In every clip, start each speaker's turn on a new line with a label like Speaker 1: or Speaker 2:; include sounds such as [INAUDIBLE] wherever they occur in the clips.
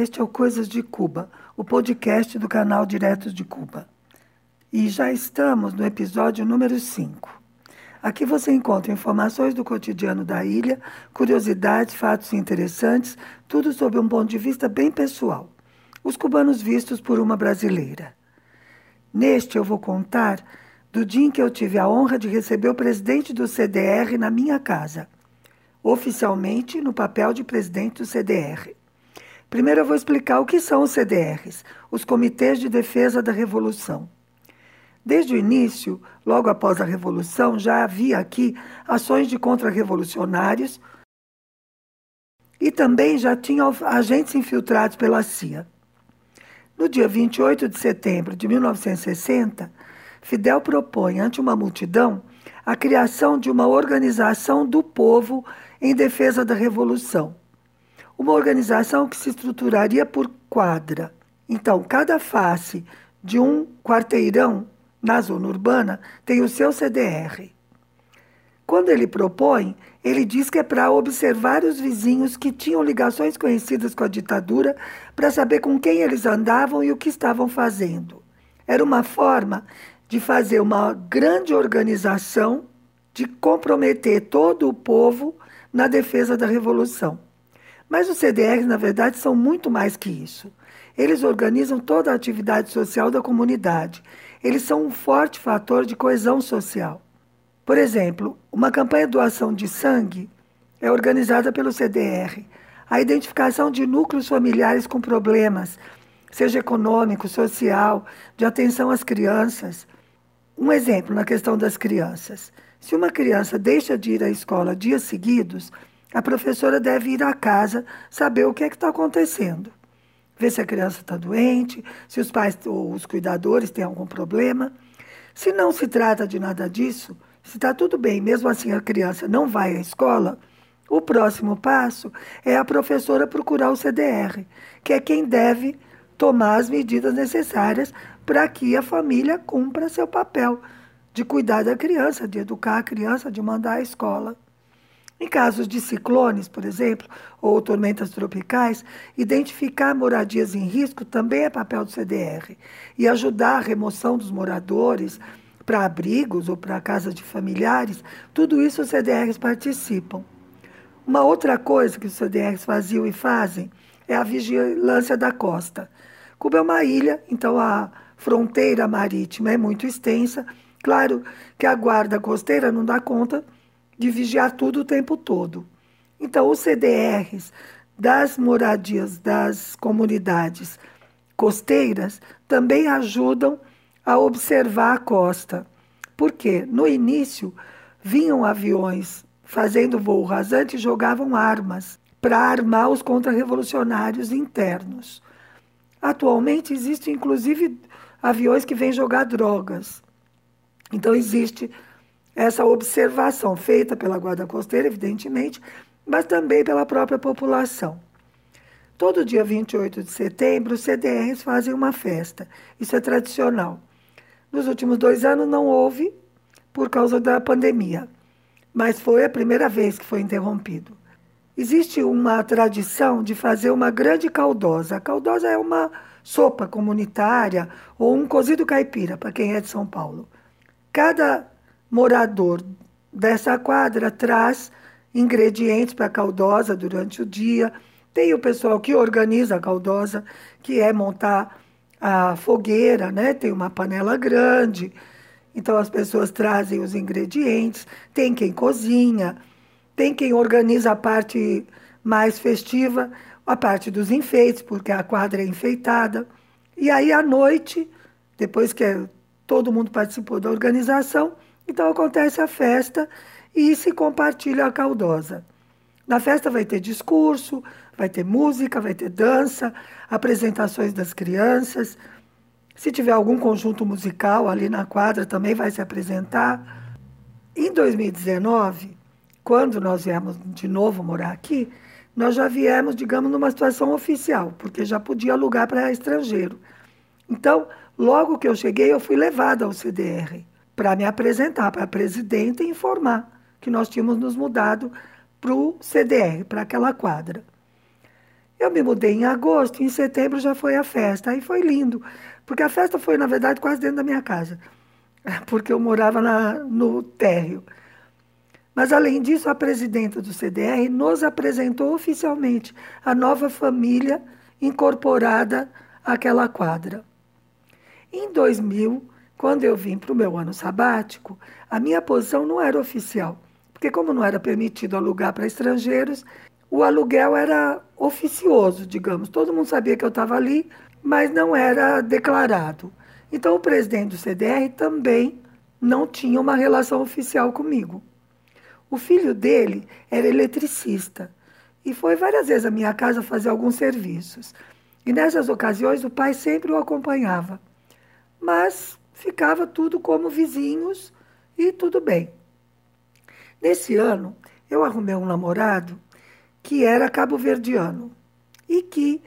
Speaker 1: Este é o Coisas de Cuba, o podcast do canal Diretos de Cuba. E já estamos no episódio número 5. Aqui você encontra informações do cotidiano da ilha, curiosidades, fatos interessantes, tudo sob um ponto de vista bem pessoal. Os cubanos vistos por uma brasileira. Neste eu vou contar do dia em que eu tive a honra de receber o presidente do CDR na minha casa, oficialmente no papel de presidente do CDR. Primeiro eu vou explicar o que são os CDRs, os Comitês de Defesa da Revolução. Desde o início, logo após a Revolução, já havia aqui ações de contra-revolucionários e também já tinha agentes infiltrados pela CIA. No dia 28 de setembro de 1960, Fidel propõe ante uma multidão a criação de uma organização do povo em defesa da revolução, uma organização que se estruturaria por quadra. Então, cada face de um quarteirão na zona urbana tem o seu CDR. Quando ele propõe, ele diz que é para observar os vizinhos que tinham ligações conhecidas com a ditadura para saber com quem eles andavam e o que estavam fazendo. Era uma forma de fazer uma grande organização, de comprometer todo o povo na defesa da revolução. Mas os CDRs, na verdade, são muito mais que isso. Eles organizam toda a atividade social da comunidade. Eles são um forte fator de coesão social. Por exemplo, uma campanha de doação de sangue é organizada pelo CDR. A identificação de núcleos familiares com problemas, seja econômico, social, de atenção às crianças. Um exemplo na questão das crianças. Se uma criança deixa de ir à escola dias seguidos, a professora deve ir à casa saber o que é que está acontecendo. Ver se a criança está doente, se os pais ou os cuidadores têm algum problema. Se não se trata de nada disso, se está tudo bem, mesmo assim a criança não vai à escola, o próximo passo é a professora procurar o CDR, que é quem deve tomar as medidas necessárias para que a família cumpra seu papel de cuidar da criança, de educar a criança, de mandar à escola. Em casos de ciclones, por exemplo, ou tormentas tropicais, identificar moradias em risco também é papel do CDR e ajudar a remoção dos moradores para abrigos ou para casas de familiares, tudo isso os CDRs participam. Uma outra coisa que os CDRs faziam e fazem é a vigilância da costa. Cuba é uma ilha, então a fronteira marítima é muito extensa. Claro que a guarda costeira não dá conta de vigiar tudo o tempo todo. Então, os CDRs das moradias das comunidades costeiras também ajudam a observar a costa. Porque no início vinham aviões fazendo voo rasante e jogavam armas para armar os contra-revolucionários internos. Atualmente existe inclusive aviões que vêm jogar drogas. Então existe essa observação feita pela Guarda Costeira, evidentemente, mas também pela própria população. Todo dia 28 de setembro, os CDRs fazem uma festa. Isso é tradicional. Nos últimos dois anos não houve, por causa da pandemia, mas foi a primeira vez que foi interrompido. Existe uma tradição de fazer uma grande caldosa. A caldosa é uma sopa comunitária ou um cozido caipira, para quem é de São Paulo. Cada morador dessa quadra traz ingredientes para a caldosa durante o dia. Tem o pessoal que organiza a caldosa, que é montar a fogueira, né? Tem uma panela grande. Então as pessoas trazem os ingredientes, tem quem cozinha, tem quem organiza a parte mais festiva, a parte dos enfeites, porque a quadra é enfeitada. E aí à noite, depois que todo mundo participou da organização, então acontece a festa e se compartilha a caldosa. Na festa vai ter discurso, vai ter música, vai ter dança, apresentações das crianças. Se tiver algum conjunto musical ali na quadra, também vai se apresentar. Em 2019, quando nós viemos de novo morar aqui, nós já viemos, digamos, numa situação oficial, porque já podia alugar para estrangeiro. Então, logo que eu cheguei, eu fui levada ao CDR para me apresentar para a presidenta e informar que nós tínhamos nos mudado para o CDR, para aquela quadra. Eu me mudei em agosto, em setembro já foi a festa. Aí foi lindo, porque a festa foi, na verdade, quase dentro da minha casa, [LAUGHS] porque eu morava na, no térreo. Mas, além disso, a presidenta do CDR nos apresentou oficialmente a nova família incorporada àquela quadra. Em 2000, quando eu vim para o meu ano sabático, a minha posição não era oficial, porque, como não era permitido alugar para estrangeiros, o aluguel era oficioso, digamos. Todo mundo sabia que eu estava ali, mas não era declarado. Então, o presidente do CDR também não tinha uma relação oficial comigo. O filho dele era eletricista e foi várias vezes à minha casa fazer alguns serviços. E nessas ocasiões o pai sempre o acompanhava. Mas ficava tudo como vizinhos e tudo bem. Nesse ano, eu arrumei um namorado que era cabo-verdiano e que,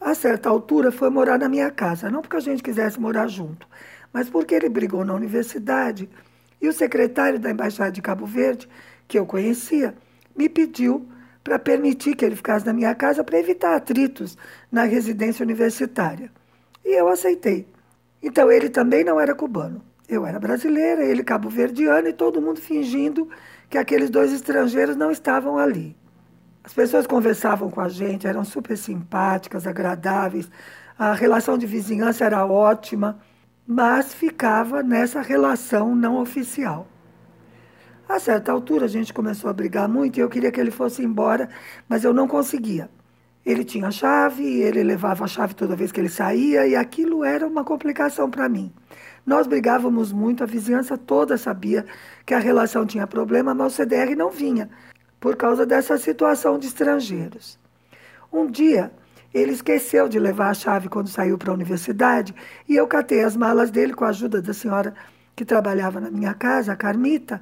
Speaker 1: a certa altura, foi morar na minha casa. Não porque a gente quisesse morar junto, mas porque ele brigou na universidade e o secretário da Embaixada de Cabo Verde que eu conhecia, me pediu para permitir que ele ficasse na minha casa para evitar atritos na residência universitária. E eu aceitei. Então ele também não era cubano. Eu era brasileira, ele cabo-verdiano e todo mundo fingindo que aqueles dois estrangeiros não estavam ali. As pessoas conversavam com a gente, eram super simpáticas, agradáveis, a relação de vizinhança era ótima, mas ficava nessa relação não oficial. A certa altura a gente começou a brigar muito e eu queria que ele fosse embora, mas eu não conseguia. Ele tinha chave, ele levava a chave toda vez que ele saía e aquilo era uma complicação para mim. Nós brigávamos muito, a vizinhança toda sabia que a relação tinha problema, mas o CDR não vinha por causa dessa situação de estrangeiros. Um dia, ele esqueceu de levar a chave quando saiu para a universidade e eu catei as malas dele com a ajuda da senhora que trabalhava na minha casa, a Carmita,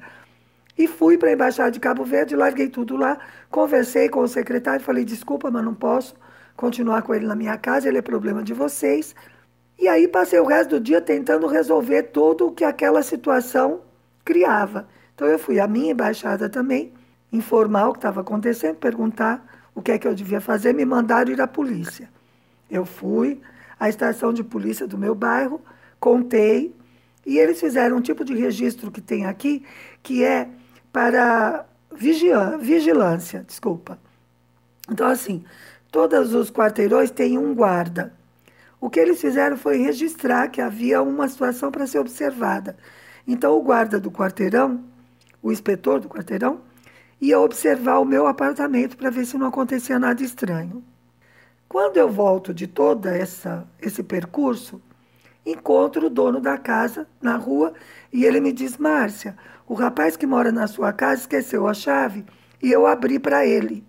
Speaker 1: e fui para a Embaixada de Cabo Verde, larguei tudo lá, conversei com o secretário, falei, desculpa, mas não posso continuar com ele na minha casa, ele é problema de vocês. E aí passei o resto do dia tentando resolver tudo o que aquela situação criava. Então eu fui à minha embaixada também, informar o que estava acontecendo, perguntar o que é que eu devia fazer, me mandaram ir à polícia. Eu fui à estação de polícia do meu bairro, contei, e eles fizeram um tipo de registro que tem aqui, que é para vigilância, desculpa. Então, assim, todos os quarteirões têm um guarda. O que eles fizeram foi registrar que havia uma situação para ser observada. Então, o guarda do quarteirão, o inspetor do quarteirão, ia observar o meu apartamento para ver se não acontecia nada estranho. Quando eu volto de todo essa, esse percurso, encontro o dono da casa na rua e ele me diz: Márcia, o rapaz que mora na sua casa esqueceu a chave e eu abri para ele.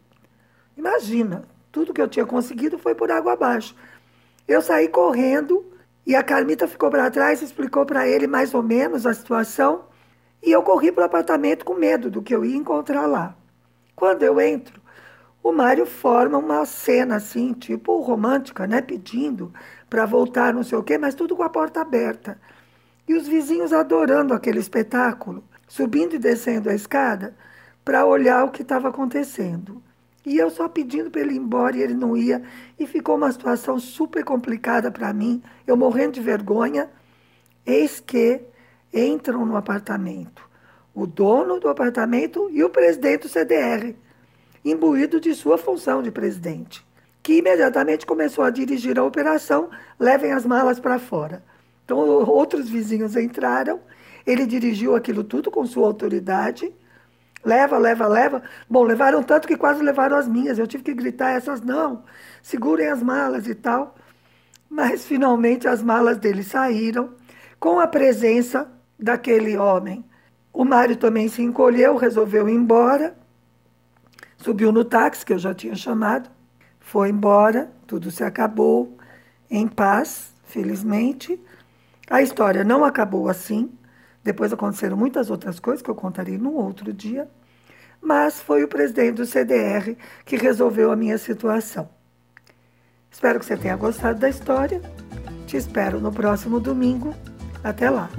Speaker 1: Imagina, tudo que eu tinha conseguido foi por água abaixo. Eu saí correndo e a Carmita ficou para trás, explicou para ele mais ou menos a situação e eu corri para o apartamento com medo do que eu ia encontrar lá. Quando eu entro, o Mário forma uma cena assim, tipo romântica, né? Pedindo para voltar, não sei o quê, mas tudo com a porta aberta. E os vizinhos adorando aquele espetáculo, subindo e descendo a escada para olhar o que estava acontecendo. E eu só pedindo para ele ir embora e ele não ia. E ficou uma situação super complicada para mim, eu morrendo de vergonha. Eis que entram no apartamento o dono do apartamento e o presidente do CDR, imbuído de sua função de presidente que imediatamente começou a dirigir a operação Levem as malas para fora. Então, outros vizinhos entraram, ele dirigiu aquilo tudo com sua autoridade. Leva, leva, leva. Bom, levaram tanto que quase levaram as minhas. Eu tive que gritar essas não. Segurem as malas e tal. Mas finalmente as malas dele saíram com a presença daquele homem. O Mário também se encolheu, resolveu ir embora. Subiu no táxi que eu já tinha chamado foi embora, tudo se acabou em paz, felizmente. A história não acabou assim. Depois aconteceram muitas outras coisas que eu contarei num outro dia. Mas foi o presidente do CDR que resolveu a minha situação. Espero que você tenha gostado da história. Te espero no próximo domingo. Até lá!